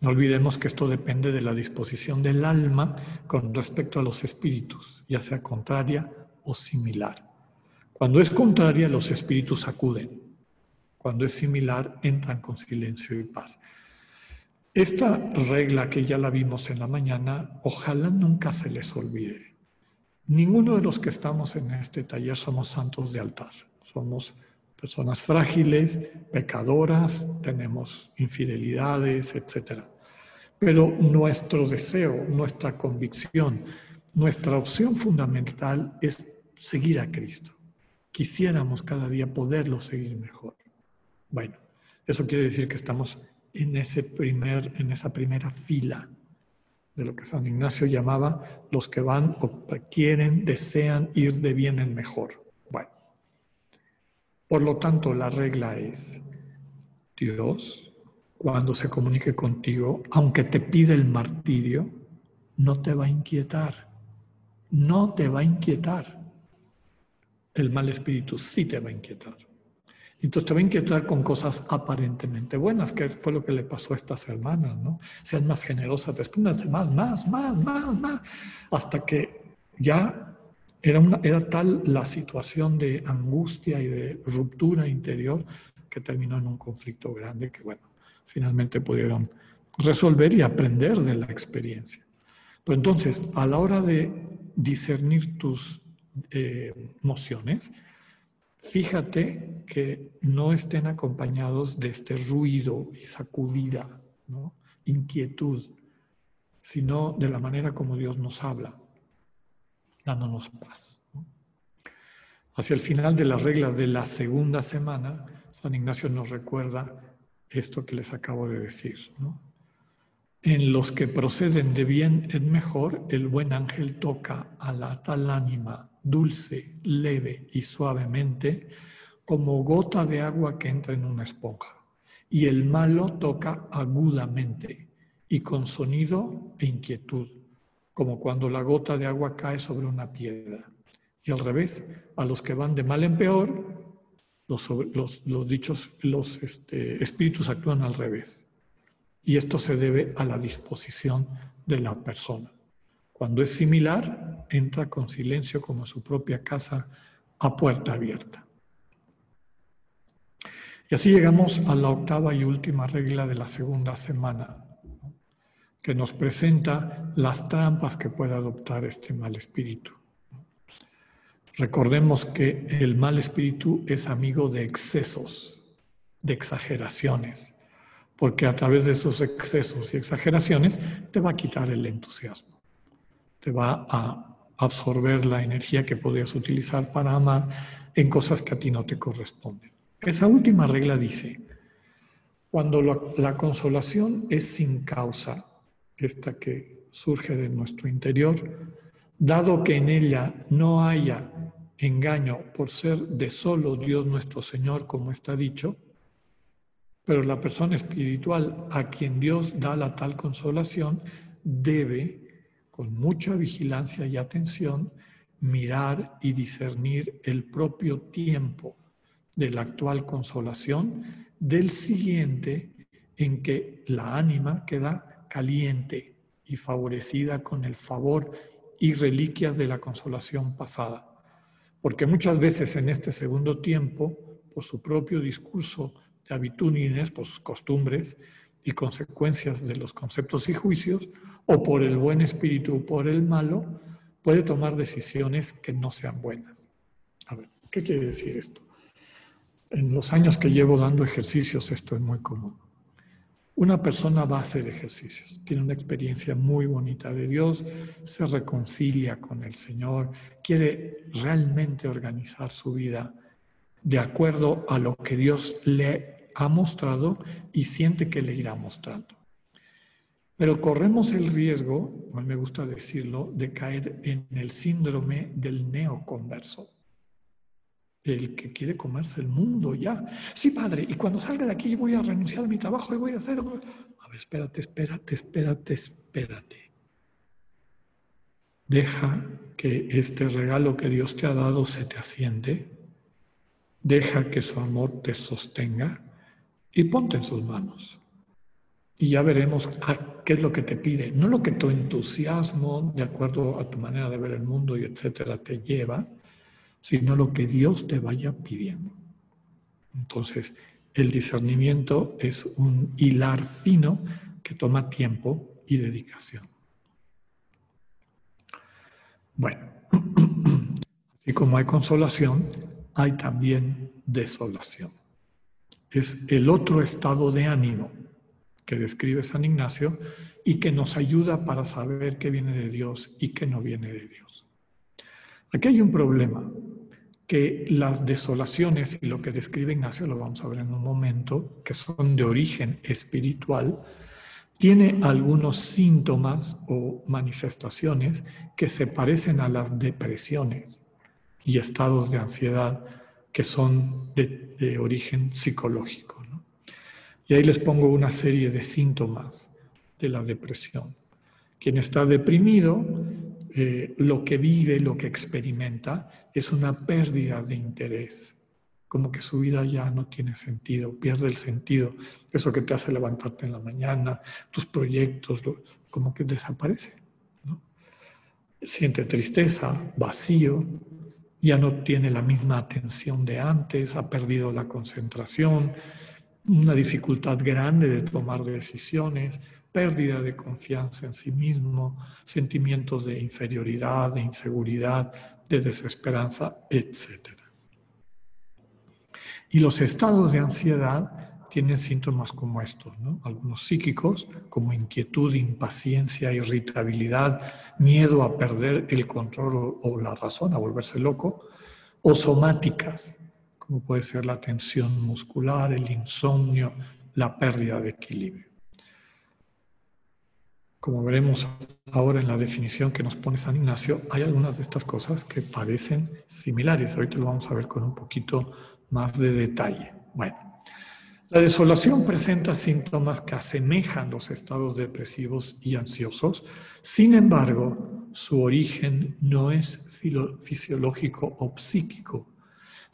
no olvidemos que esto depende de la disposición del alma con respecto a los espíritus, ya sea contraria o similar. Cuando es contraria, los espíritus acuden. Cuando es similar, entran con silencio y paz. Esta regla que ya la vimos en la mañana, ojalá nunca se les olvide. Ninguno de los que estamos en este taller somos santos de altar. Somos personas frágiles, pecadoras, tenemos infidelidades, etc. Pero nuestro deseo, nuestra convicción, nuestra opción fundamental es seguir a Cristo. Quisiéramos cada día poderlo seguir mejor. Bueno, eso quiere decir que estamos en, ese primer, en esa primera fila de lo que San Ignacio llamaba los que van o quieren, desean ir de bien en mejor. Por lo tanto, la regla es, Dios, cuando se comunique contigo, aunque te pide el martirio, no te va a inquietar. No te va a inquietar. El mal espíritu sí te va a inquietar. Entonces te va a inquietar con cosas aparentemente buenas, que fue lo que le pasó a estas hermanas, ¿no? Sean más generosas, despíndanse más, más, más, más, más, hasta que ya era, una, era tal la situación de angustia y de ruptura interior que terminó en un conflicto grande que, bueno, finalmente pudieron resolver y aprender de la experiencia. Pero entonces, a la hora de discernir tus eh, fíjate que no estén acompañados de este ruido y sacudida, inquietud, sino de la manera como Dios nos habla dándonos paz. Hacia el final de las reglas de la segunda semana, San Ignacio nos recuerda esto que les acabo de decir. En los que proceden de bien en mejor, el buen ángel toca a la tal ánima dulce, leve y suavemente, como gota de agua que entra en una esponja. Y el malo toca agudamente y con sonido e inquietud como cuando la gota de agua cae sobre una piedra. Y al revés, a los que van de mal en peor, los, dichos, los este, espíritus actúan al revés. Y esto se debe a la disposición de la persona. Cuando es similar, entra con silencio como su propia casa a puerta abierta. Y así llegamos a la octava y última regla de la segunda semana, que nos presenta las trampas que puede adoptar este mal espíritu. Recordemos que el mal espíritu es amigo de excesos, de exageraciones, porque a través de esos excesos y exageraciones te va a quitar el entusiasmo, va a absorber la energía que podrías utilizar para amar en cosas que a ti no te corresponden. Esa última regla dice, cuando la, consolación es sin causa, esta que surge de nuestro interior, dado que en ella no haya engaño por ser de solo Dios nuestro Señor, como está dicho, pero la persona espiritual a quien Dios da la tal consolación debe, con mucha vigilancia y atención, mirar y discernir el propio tiempo de la actual consolación del siguiente en que la ánima queda caliente y favorecida con el favor y reliquias de la consolación pasada. Porque muchas veces en este segundo tiempo, por su propio discurso de habitudines, por sus costumbres y consecuencias de los conceptos y juicios, o por el buen espíritu o por el malo, puede tomar decisiones que no sean buenas. A ver, ¿qué quiere decir esto? En los años que llevo dando ejercicios esto es muy común. Una persona va a hacer ejercicios, tiene una experiencia muy bonita de Dios, se reconcilia con el Señor, quiere realmente organizar su vida de acuerdo a lo que Dios le ha mostrado y siente que le irá mostrando. Pero corremos el riesgo, a mí me gusta decirlo, de caer en el síndrome del neoconverso. El que quiere comerse el mundo ya. Sí, padre, y cuando salga de aquí voy a renunciar a mi trabajo y voy a hacer... A ver, espérate, espérate, espérate, espérate. Deja que este regalo que Dios te ha dado se te asciende. Deja que su amor te sostenga y ponte en sus manos. Y ya veremos qué es lo que te pide. No lo que tu entusiasmo, de acuerdo a tu manera de ver el mundo y etcétera, te lleva, sino lo que Dios te vaya pidiendo. Entonces, el discernimiento es un hilar fino que toma tiempo y dedicación. Bueno, así como hay consolación, hay también desolación. Es el otro estado de ánimo que describe San Ignacio y que nos ayuda para saber qué viene de Dios y qué no viene de Dios. Aquí hay un problema, que las desolaciones y lo que describe Ignacio, lo vamos a ver en un momento, que son de origen espiritual, tiene algunos síntomas o manifestaciones que se parecen a las depresiones y estados de ansiedad que son de, origen psicológico. Y ahí les pongo una serie de síntomas de la depresión. Quien está deprimido, eh, lo que vive, lo que experimenta, es una pérdida de interés como que su vida ya no tiene sentido, pierde el sentido, eso que te hace levantarte en la mañana, tus proyectos, como que desaparece. Siente tristeza, vacío, ya no tiene la misma atención de antes, ha perdido la concentración, una dificultad grande de tomar decisiones, pérdida de confianza en sí mismo, sentimientos de inferioridad, de inseguridad, de desesperanza, etc. Y los estados de ansiedad tienen síntomas como estos, algunos psíquicos, como inquietud, impaciencia, irritabilidad, miedo a perder el control o, la razón, a volverse loco, o somáticas, como puede ser la tensión muscular, el insomnio, la pérdida de equilibrio. Como veremos ahora en la definición que nos pone San Ignacio, hay algunas de estas cosas que parecen similares. Ahorita lo vamos a ver con un poquito más de detalle. Bueno, la desolación presenta síntomas que asemejan los estados depresivos y ansiosos, sin embargo, su origen no es fisiológico o psíquico,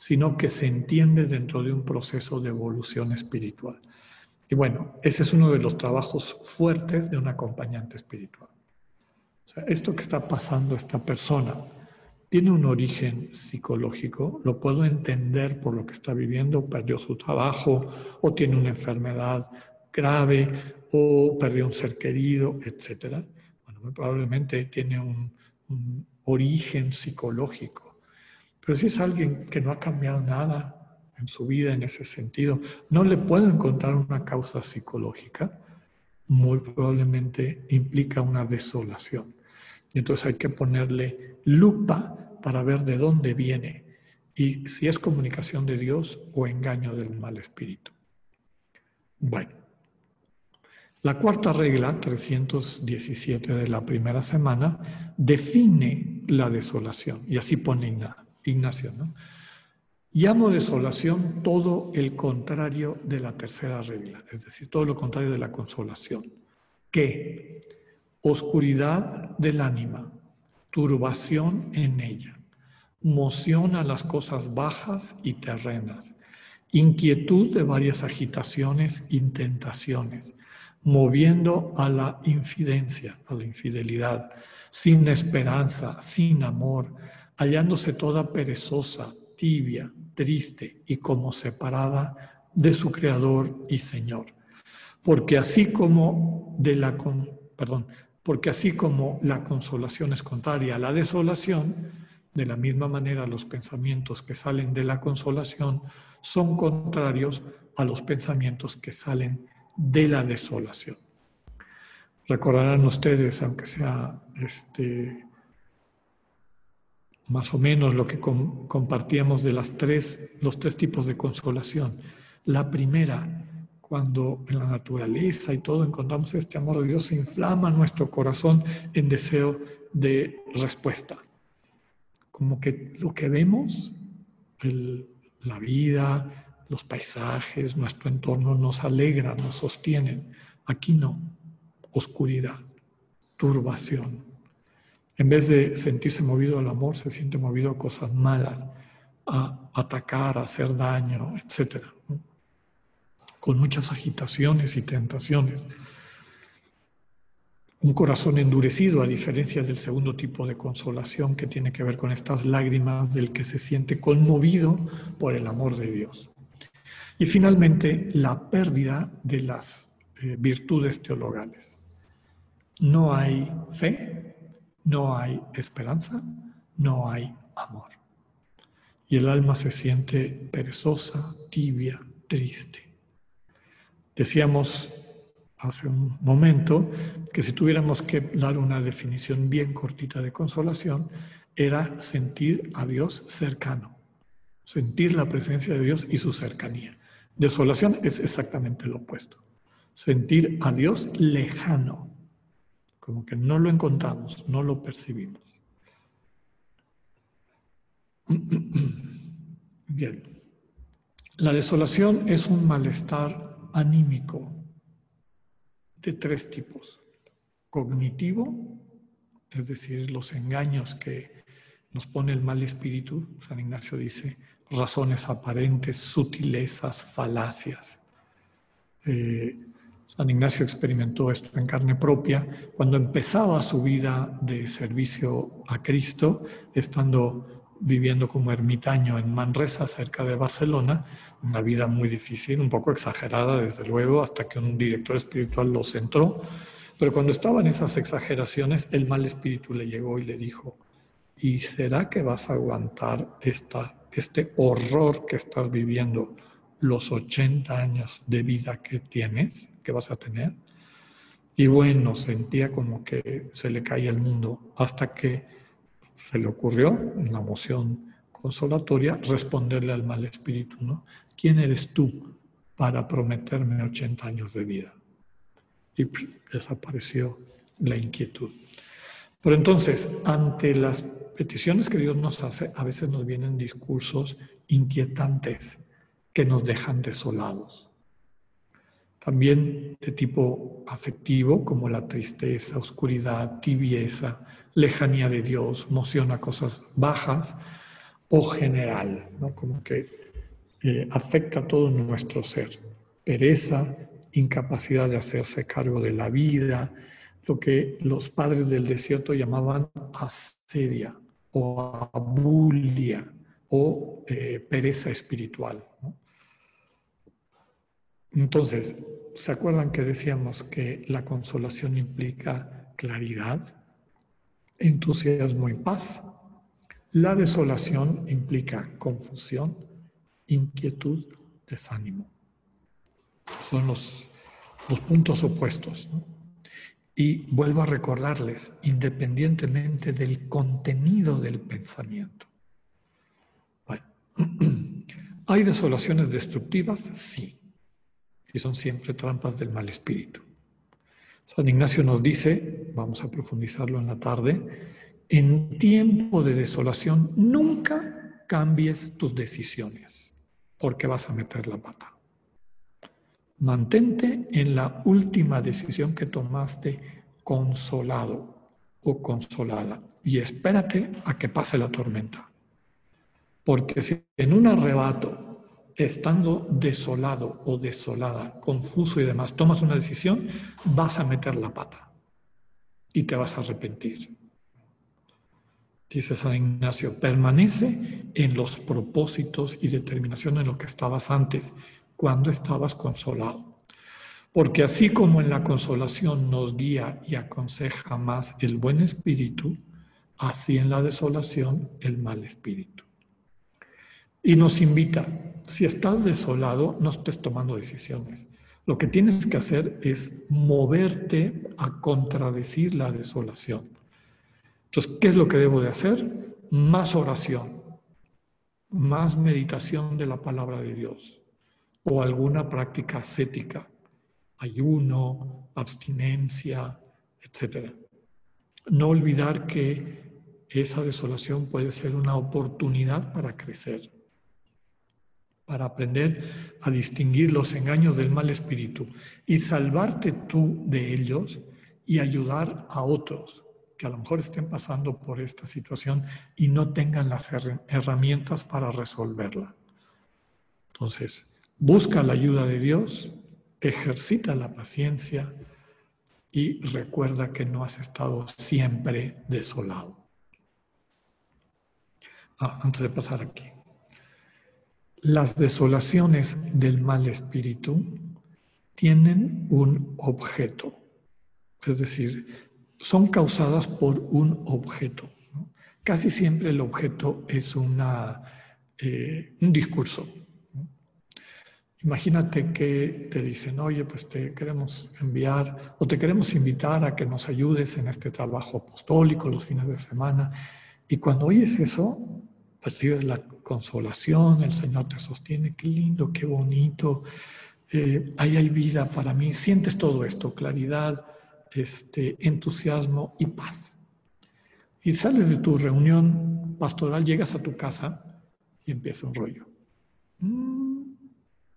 sino que se entiende dentro de un proceso de evolución espiritual. Y bueno, ese es uno de los trabajos fuertes de un acompañante espiritual. Esto que está pasando esta persona, tiene un origen psicológico, lo puedo entender por lo que está viviendo, perdió su trabajo o tiene una enfermedad grave o perdió un ser querido, etc. Bueno, probablemente tiene un origen psicológico. Pero si es alguien que no ha cambiado nada en su vida en ese sentido, no le puedo encontrar una causa psicológica, muy probablemente implica una desolación. Y entonces hay que ponerle lupa para ver de dónde viene y si es comunicación de Dios o engaño del mal espíritu. Bueno, la cuarta regla, 317 de la primera semana, define la desolación y así pone Ignacio. ¿no? Llamo desolación todo el contrario de la tercera regla, es decir, todo lo contrario de la consolación. ¿Qué? Oscuridad del ánima, turbación en ella, moción a las cosas bajas y terrenas, inquietud de varias agitaciones, intentaciones, moviendo a la infidencia, a la infidelidad, sin esperanza, sin amor, hallándose toda perezosa, tibia, triste y como separada de su Creador y Señor. Porque así como de la perdón, porque así como la consolación es contraria a la desolación, de la misma manera los pensamientos que salen de la consolación son contrarios a los pensamientos que salen de la desolación. Recordarán ustedes, aunque sea este, más o menos lo que compartíamos de las tres, los tres tipos de consolación. La primera, cuando en la naturaleza y todo encontramos este amor de Dios, se inflama nuestro corazón en deseo de respuesta. Como que lo que vemos, la vida, los paisajes, nuestro entorno nos alegra, nos sostienen. Aquí no, oscuridad, turbación. En vez de sentirse movido al amor, se siente movido a cosas malas, a atacar, a hacer daño, etc. Con muchas agitaciones y tentaciones. Un corazón endurecido, a diferencia del segundo tipo de consolación que tiene que ver con estas lágrimas del que se siente conmovido por el amor de Dios. Y finalmente, la pérdida de las eh, virtudes teologales. No hay fe, no hay esperanza, no hay amor. Y el alma se siente perezosa, tibia, triste. Decíamos hace un momento que si tuviéramos que dar una definición bien cortita de consolación, era sentir a Dios cercano, sentir la presencia de Dios y su cercanía. Desolación es exactamente lo opuesto. Sentir a Dios lejano, como que no lo encontramos, no lo percibimos. Bien, la desolación es un malestar anímico de tres tipos. Cognitivo, es decir, los engaños que nos pone el mal espíritu, San Ignacio dice, razones aparentes, sutilezas, falacias. Eh, San Ignacio experimentó esto en carne propia cuando empezaba su vida de servicio a Cristo, estando viviendo como ermitaño en Manresa, cerca de Barcelona, una vida muy difícil, un poco exagerada desde luego, hasta que un director espiritual lo centró. Pero cuando estaba en esas exageraciones, el mal espíritu le llegó y le dijo, ¿y será que vas a aguantar esta este horror que estás viviendo, los 80 años de vida que tienes, que vas a tener. Y bueno, sentía como que se le caía el mundo hasta que se le ocurrió, en la moción consolatoria, responderle al mal espíritu, ¿no? ¿Quién eres tú para prometerme 80 años de vida? Y desapareció la inquietud. Pero entonces, ante las peticiones que Dios nos hace, a veces nos vienen discursos inquietantes que nos dejan desolados. También de tipo afectivo, como la tristeza, oscuridad, tibieza, lejanía de Dios, moción a cosas bajas, o general, ¿no? como que eh, afecta todo nuestro ser. Pereza, incapacidad de hacerse cargo de la vida, lo que los padres del desierto llamaban asedia, o abulia o eh, pereza espiritual. Entonces, ¿se acuerdan que decíamos que la consolación implica claridad, entusiasmo y paz? La desolación implica confusión, inquietud, desánimo. Son los, puntos opuestos. Y vuelvo a recordarles, independientemente del contenido del pensamiento. ¿hay desolaciones destructivas? Sí. Y son siempre trampas del mal espíritu. San Ignacio nos dice, vamos a profundizarlo en la tarde, en tiempo de desolación nunca cambies tus decisiones, porque vas a meter la pata. Mantente en la última decisión que tomaste consolado o consolada y espérate a que pase la tormenta. Porque si en un arrebato, estando desolado o desolada, confuso y demás, tomas una decisión, vas a meter la pata y te vas a arrepentir. Dice San Ignacio, permanece en los propósitos y determinación en lo que estabas antes cuando estabas consolado. Porque así como en la consolación nos guía y aconseja más el buen espíritu, así en la desolación el mal espíritu. Y nos invita, si estás desolado, no estés tomando decisiones. Lo que tienes que hacer es moverte a contradecir la desolación. Entonces, ¿qué es lo que debo de hacer? Más oración, más meditación de la palabra de Dios, o alguna práctica ascética, ayuno, abstinencia, etc. No olvidar que esa desolación puede ser una oportunidad para crecer, para aprender a distinguir los engaños del mal espíritu y salvarte tú de ellos y ayudar a otros que a lo mejor estén pasando por esta situación y no tengan las herramientas para resolverla. Entonces, busca la ayuda de Dios, ejercita la paciencia y recuerda que no has estado siempre desolado. Ah, antes de pasar aquí. Las desolaciones del mal espíritu tienen un objeto, es decir, son causadas por un objeto. Casi siempre el objeto es una, eh, un discurso. Imagínate que te dicen, oye, pues te queremos enviar o te queremos invitar a que nos ayudes en este trabajo apostólico los fines de semana. Y cuando oyes eso, percibes la consolación, el Señor te sostiene, qué lindo, qué bonito, eh, ahí hay vida para mí, sientes todo esto, claridad, este, entusiasmo y paz. Y sales de tu reunión pastoral, llegas a tu casa y empieza un rollo. Mm,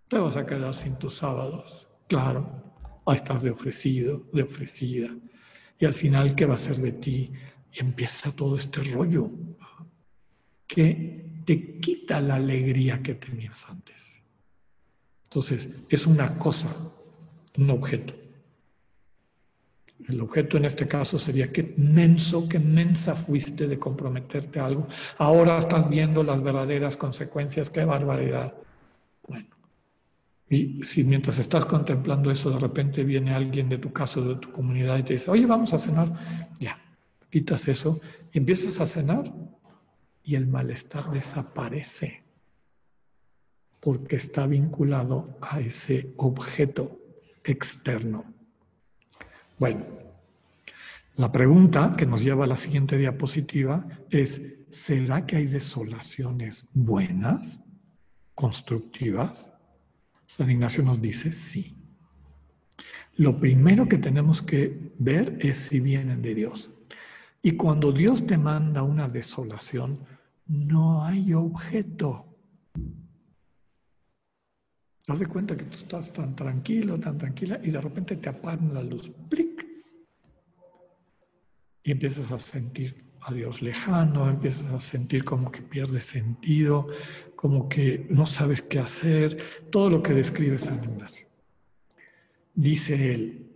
te vas a quedar sin tus sábados. Claro, ahí estás de ofrecido, de ofrecida. Y al final, ¿qué va a ser de ti? Y empieza todo este rollo que te quita la alegría que tenías antes. Entonces, es una cosa, un objeto. El objeto en este caso sería qué menso, qué mensa fuiste de comprometerte a algo. Ahora estás viendo las verdaderas consecuencias, qué barbaridad. Bueno, y si mientras estás contemplando eso, de repente viene alguien de tu casa, de tu comunidad y te dice, oye, vamos a cenar, ya, quitas eso y empiezas a cenar y el malestar desaparece porque está vinculado a ese objeto externo. Bueno, la pregunta que nos lleva a la siguiente diapositiva es, ¿será que hay desolaciones buenas, constructivas? San Ignacio nos dice sí. Lo primero que tenemos que ver es si vienen de Dios. Y cuando Dios te manda una desolación, no hay objeto. Te das cuenta que tú estás tan tranquilo, tan tranquila, y de repente te apagan la luz. ¡Plic! Y empiezas a sentir a Dios lejano, empiezas a sentir como que pierdes sentido, como que no sabes qué hacer, todo lo que describe San Ignacio. Dice él,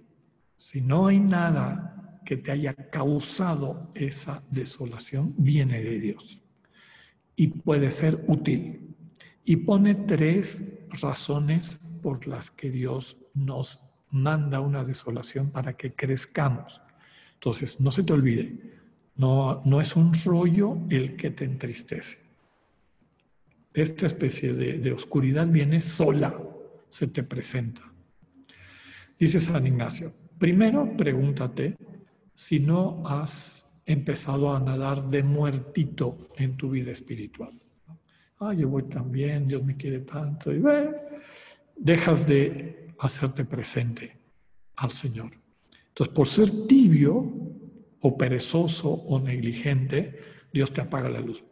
si no hay nada que te haya causado esa desolación, viene de Dios y puede ser útil. Y pone tres razones por las que Dios nos manda una desolación para que crezcamos. Entonces, no se te olvide, no, no es un rollo el que te entristece. Esta especie de, de oscuridad viene sola, se te presenta. Dice San Ignacio, primero pregúntate si no has empezado a nadar de muertito en tu vida espiritual ah, yo voy tan bien, Dios me quiere tanto, y ve, dejas de hacerte presente al Señor. Entonces, por ser tibio o perezoso o negligente, Dios te apaga la luz.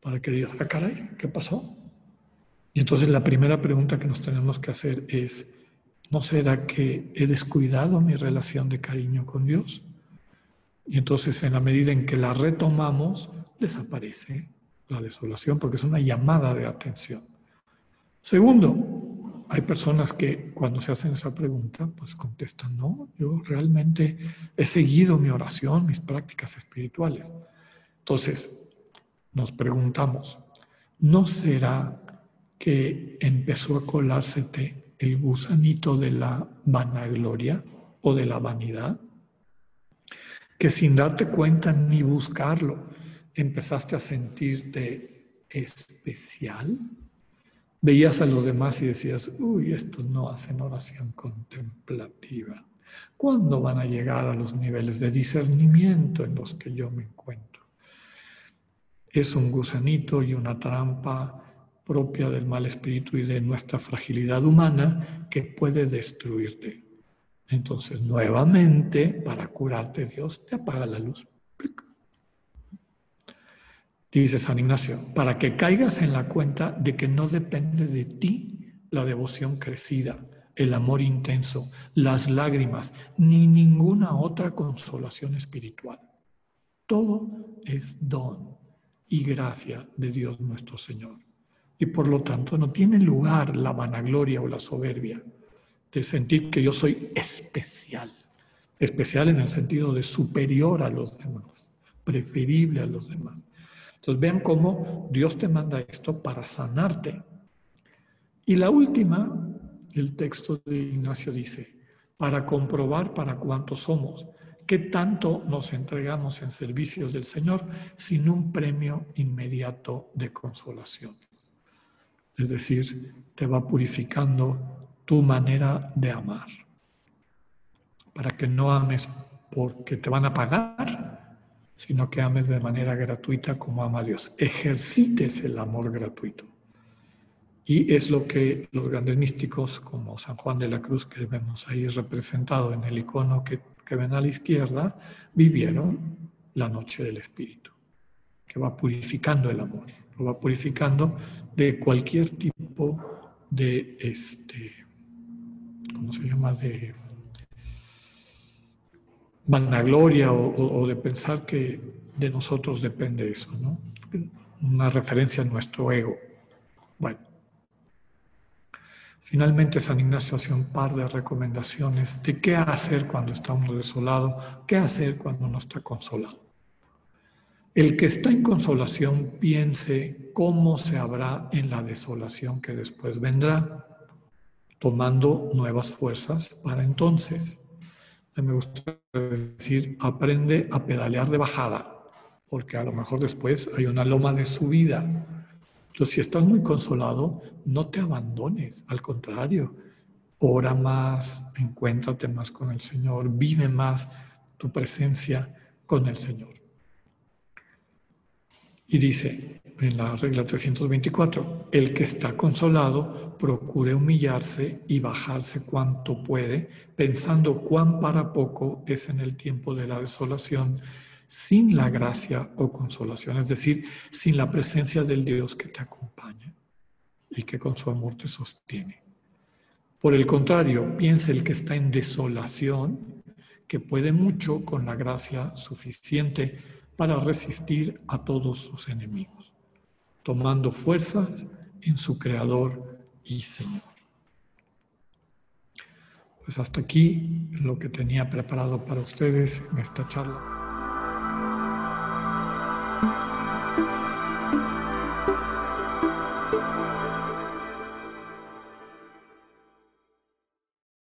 Para que digas, ah, caray, ¿qué pasó? Y entonces la primera pregunta que nos tenemos que hacer es, ¿no será que he descuidado mi relación de cariño con Dios? Y entonces en la medida en que la retomamos, desaparece la desolación porque es una llamada de atención. Segundo, hay personas que cuando se hacen esa pregunta, pues contestan, no, yo realmente he seguido mi oración, mis prácticas espirituales. Entonces, nos preguntamos, ¿no será que empezó a colársete el gusanito de la vanagloria o de la vanidad? Que sin darte cuenta ni buscarlo, empezaste a sentirte especial, veías a los demás y decías, uy, estos no hacen oración contemplativa. ¿Cuándo van a llegar a los niveles de discernimiento en los que yo me encuentro? Es un gusanito y una trampa propia del mal espíritu y de nuestra fragilidad humana que puede destruirte. Entonces, nuevamente, para curarte, Dios te apaga la luz. Dice San Ignacio, para que caigas en la cuenta de que no depende de ti la devoción crecida, el amor intenso, las lágrimas, ni ninguna otra consolación espiritual. Todo es don y gracia de Dios nuestro Señor. Y por lo tanto no tiene lugar la vanagloria o la soberbia de sentir que yo soy especial. Especial en el sentido de superior a los demás, preferible a los demás. Entonces vean cómo Dios te manda esto para sanarte. Y la última, el texto de Ignacio dice, para comprobar para cuánto somos, qué tanto nos entregamos en servicios del Señor sin un premio inmediato de consolaciones. Es decir, te va purificando tu manera de amar, para que no ames porque te van a pagar, sino que ames de manera gratuita como ama Dios. Ejercites el amor gratuito. Y es lo que los grandes místicos, como San Juan de la Cruz, que vemos ahí representado en el icono que, que ven a la izquierda, vivieron la noche del Espíritu, que va purificando el amor, lo va purificando de cualquier tipo de, este, ¿cómo se llama?, de vanagloria o, de pensar que de nosotros depende eso, ¿no? Una referencia a nuestro ego. Bueno, finalmente San Ignacio hace un par de recomendaciones de qué hacer cuando está uno desolado, qué hacer cuando no está consolado. El que está en consolación piense cómo se habrá en la desolación que después vendrá, tomando nuevas fuerzas para entonces me gusta decir, aprende a pedalear de bajada, porque a lo mejor después hay una loma de subida. Entonces, si estás muy consolado, no te abandones, al contrario, ora más, encuéntrate más con el Señor, vive más tu presencia con el Señor. Y dice en la regla 324, el que está consolado procure humillarse y bajarse cuanto puede, pensando cuán para poco es en el tiempo de la desolación, sin la gracia o consolación, es decir, sin la presencia del Dios que te acompaña y que con su amor te sostiene. Por el contrario, piensa el que está en desolación, que puede mucho con la gracia suficiente para resistir a todos sus enemigos, tomando fuerzas en su Creador y Señor. Pues hasta aquí lo que tenía preparado para ustedes en esta charla.